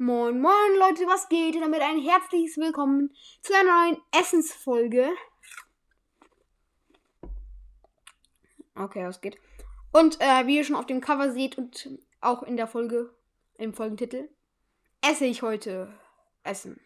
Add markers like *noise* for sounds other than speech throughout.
Moin, moin Leute, was geht? Und damit ein herzliches Willkommen zu einer neuen Essensfolge. Okay, was geht? Und äh, wie ihr schon auf dem Cover seht und auch in der Folge, im Folgentitel, esse ich heute Essen.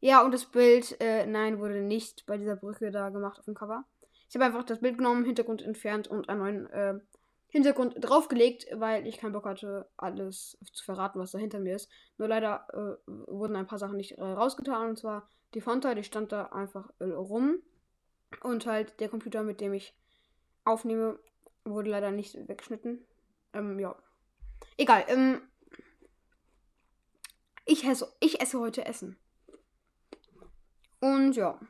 Ja, und das Bild, äh, nein, wurde nicht bei dieser Brücke da gemacht auf dem Cover. Ich habe einfach das Bild genommen, Hintergrund entfernt und einen neuen äh, Hintergrund draufgelegt, weil ich keinen Bock hatte, alles zu verraten, was da hinter mir ist. Nur leider äh, wurden ein paar Sachen nicht äh, rausgetan. Und zwar die Fonta, die stand da einfach äh, rum. Und halt der Computer, mit dem ich aufnehme, wurde leider nicht weggeschnitten. Ähm, ja. Egal. Ähm, ich, esse, ich esse heute Essen. Und ja.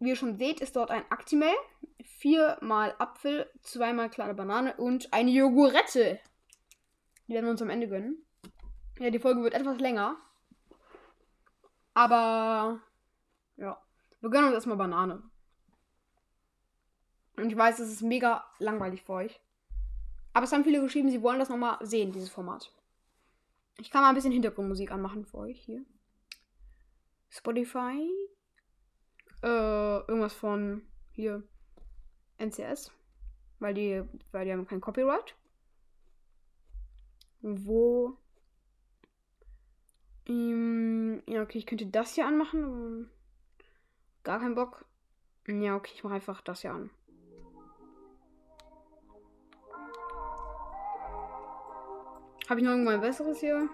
Wie ihr schon seht, ist dort ein Actimel viermal Apfel, zweimal kleine Banane und eine Jogurette. Die werden wir uns am Ende gönnen. Ja, die Folge wird etwas länger. Aber ja, wir gönnen uns erstmal Banane. Und ich weiß, es ist mega langweilig für euch. Aber es haben viele geschrieben, sie wollen das nochmal sehen, dieses Format. Ich kann mal ein bisschen Hintergrundmusik anmachen für euch hier. Spotify. Äh, irgendwas von hier. NCS, weil die, weil die haben kein Copyright. Wo. Ähm, ja, okay, ich könnte das hier anmachen. Gar keinen Bock. Ja, okay, ich mache einfach das hier an. Habe ich noch irgendwo ein besseres hier?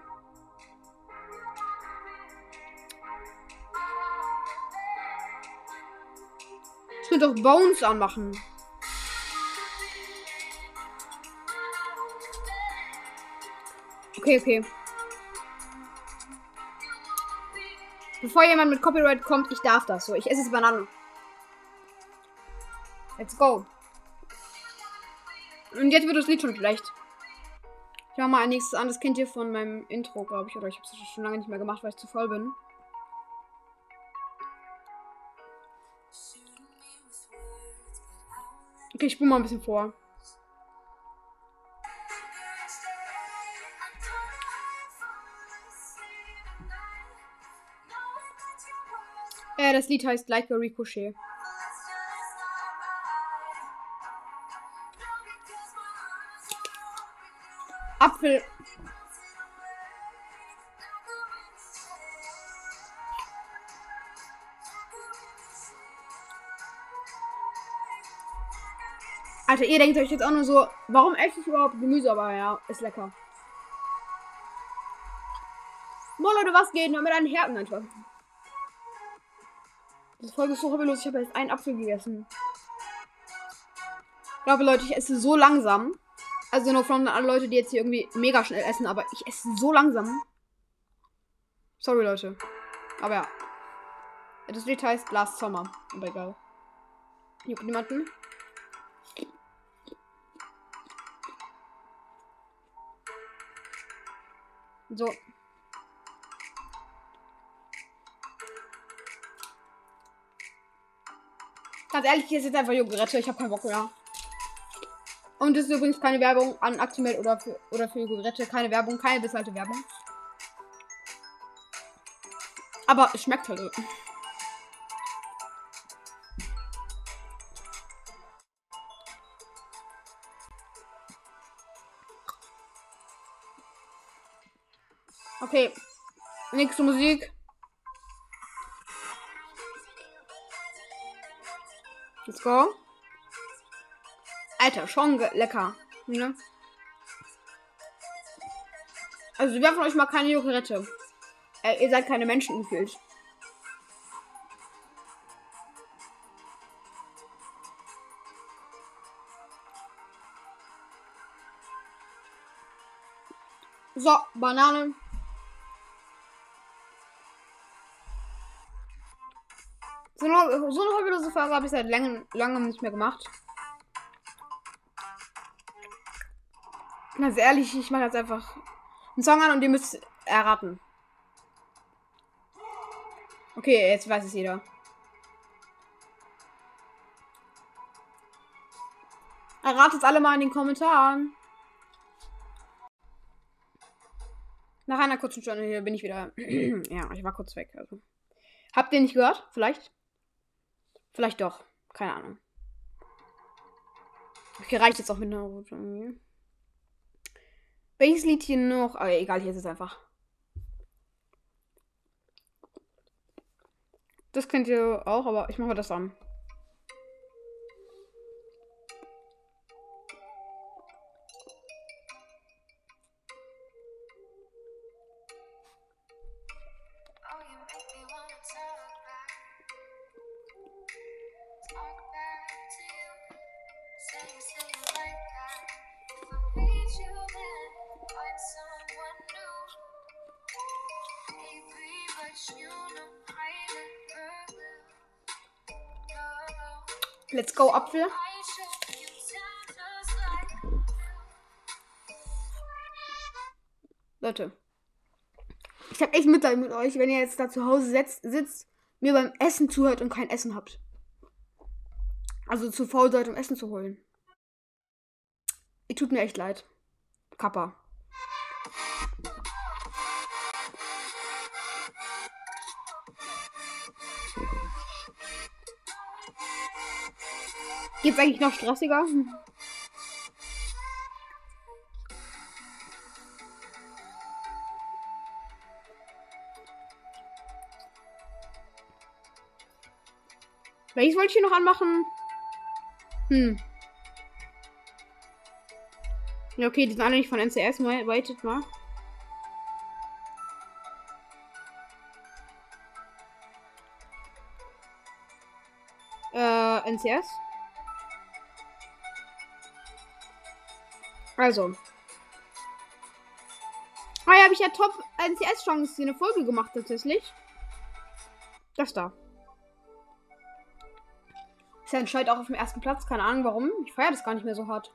Könnte auch Bones anmachen. Okay, okay. Bevor jemand mit Copyright kommt, ich darf das. So, ich esse jetzt Bananen. Let's go. Und jetzt wird das Lied schon schlecht. Ich mache mal ein nächstes an. Das kennt ihr von meinem Intro, glaube ich. Oder ich habe es schon lange nicht mehr gemacht, weil ich zu voll bin. Okay, ich spule mal ein bisschen vor. Äh, das Lied heißt Like a Ricochet. Apfel. Alter, ihr denkt euch jetzt auch nur so, warum esse ich überhaupt Gemüse? Aber ja, ist lecker. Moin Leute, was geht? Nur mit einem Herzen einfach. Das Folge ist so hobbylos. Ich habe jetzt einen Apfel gegessen. Ich glaube, Leute, ich esse so langsam. Also nur von alle Leute, die jetzt hier irgendwie mega schnell essen, aber ich esse so langsam. Sorry, Leute. Aber ja. Das Lied heißt Last Summer. Aber egal. Juckt niemanden. So. Ganz ehrlich, hier ist jetzt einfach Jogurette. Ich habe keinen Bock mehr. Und das ist übrigens keine Werbung an Actimel oder für, oder für Jogurette. Keine Werbung, keine bezahlte Werbung. Aber es schmeckt halt. Okay. Nächste Musik. Let's go. Alter, schon lecker. Ne? Also, wer von euch mal keine Joghurette? Äh, ihr seid keine Menschen gefühlt. So, Banane. So eine, so eine hobbylose Folge habe ich seit langem, langem nicht mehr gemacht. Ganz ehrlich, ich mache jetzt einfach einen Song an und ihr müsst erraten. Okay, jetzt weiß es jeder. Erratet alle mal in den Kommentaren. Nach einer kurzen Stunde hier bin ich wieder. *clears throat* ja, ich war kurz weg. Also. Habt ihr nicht gehört? Vielleicht? Vielleicht doch. Keine Ahnung. Okay, reicht jetzt auch mit Naruto. Welches Lied hier noch? Aber egal, hier ist es einfach. Das könnt ihr auch, aber ich mache das an. Let's go, Apfel. Leute. Ich hab echt Mitleid mit euch, wenn ihr jetzt da zu Hause sitzt, sitzt, mir beim Essen zuhört und kein Essen habt. Also zu faul seid, um Essen zu holen. Ihr tut mir echt leid. Kappa. Geht's eigentlich noch stressiger? Welches wollte ich hier noch anmachen? Hm. Ja, okay, die sind alle nicht von NCS. Waitet mal. Äh, NCS. Also. Ah ja, habe ich ja Top NCS-Chance eine Folge gemacht tatsächlich. Das da. Ist ja anscheinend auch auf dem ersten Platz. Keine Ahnung warum. Ich feiere das gar nicht mehr so hart.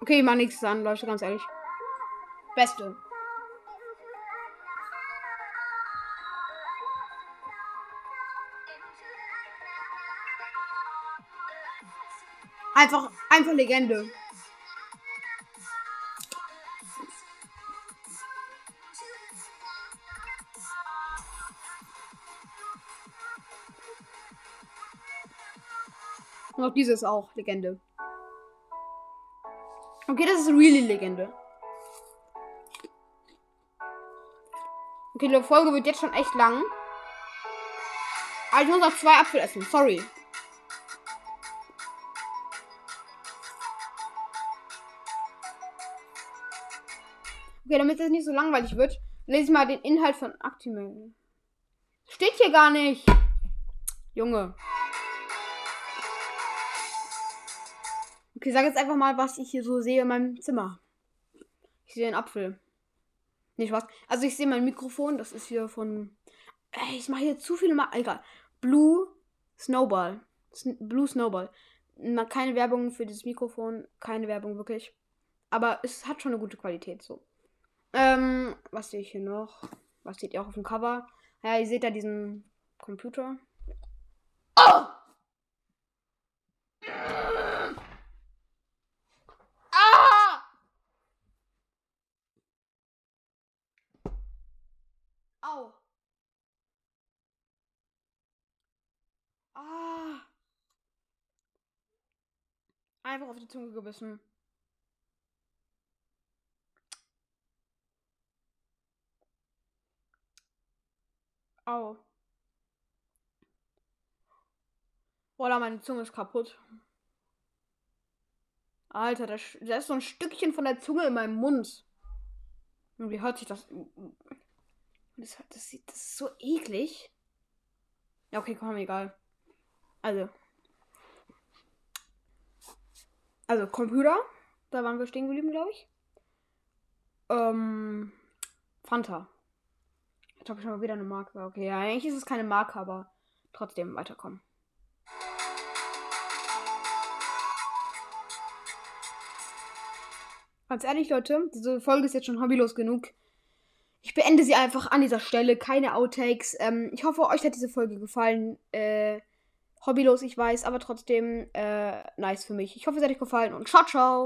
Okay, mal nichts an, Leute, ganz ehrlich. Beste. Einfach, einfach Legende. Und auch dieses auch Legende. Okay, das ist really Legende. Okay, die Folge wird jetzt schon echt lang. Aber ich muss noch zwei Apfel essen. Sorry. Okay, damit es nicht so langweilig wird, lese ich mal den Inhalt von Actimel. Steht hier gar nicht. Junge. Okay, sag jetzt einfach mal, was ich hier so sehe in meinem Zimmer. Ich sehe einen Apfel. Nicht was. Also ich sehe mein Mikrofon. Das ist hier von. Ey, ich mache hier zu viele Mal. Egal. Blue Snowball. Sn Blue Snowball. Keine Werbung für dieses Mikrofon. Keine Werbung wirklich. Aber es hat schon eine gute Qualität so. Ähm, was sehe ich hier noch? Was seht ihr auch auf dem Cover? Ja, ihr seht da diesen Computer. Oh! Ah! Au. Ah. Einfach auf die Zunge gebissen. Au. Oder meine Zunge ist kaputt. Alter, da, ist so ein Stückchen von der Zunge in meinem Mund. Und wie hört sich das? Das, das, das ist so eklig. Ja, okay, komm, egal. Also. Also, Computer. Da waren wir stehen geblieben, glaube ich. Ähm. Fanta. Jetzt habe ich mal wieder eine Marke. Okay, ja, eigentlich ist es keine Marke, aber trotzdem weiterkommen. Ganz ehrlich, Leute, diese Folge ist jetzt schon hobbylos genug. Ich beende sie einfach an dieser Stelle. Keine Outtakes. Ähm, ich hoffe, euch hat diese Folge gefallen. Äh, hobbylos, ich weiß, aber trotzdem äh, nice für mich. Ich hoffe, es hat euch gefallen und ciao, ciao.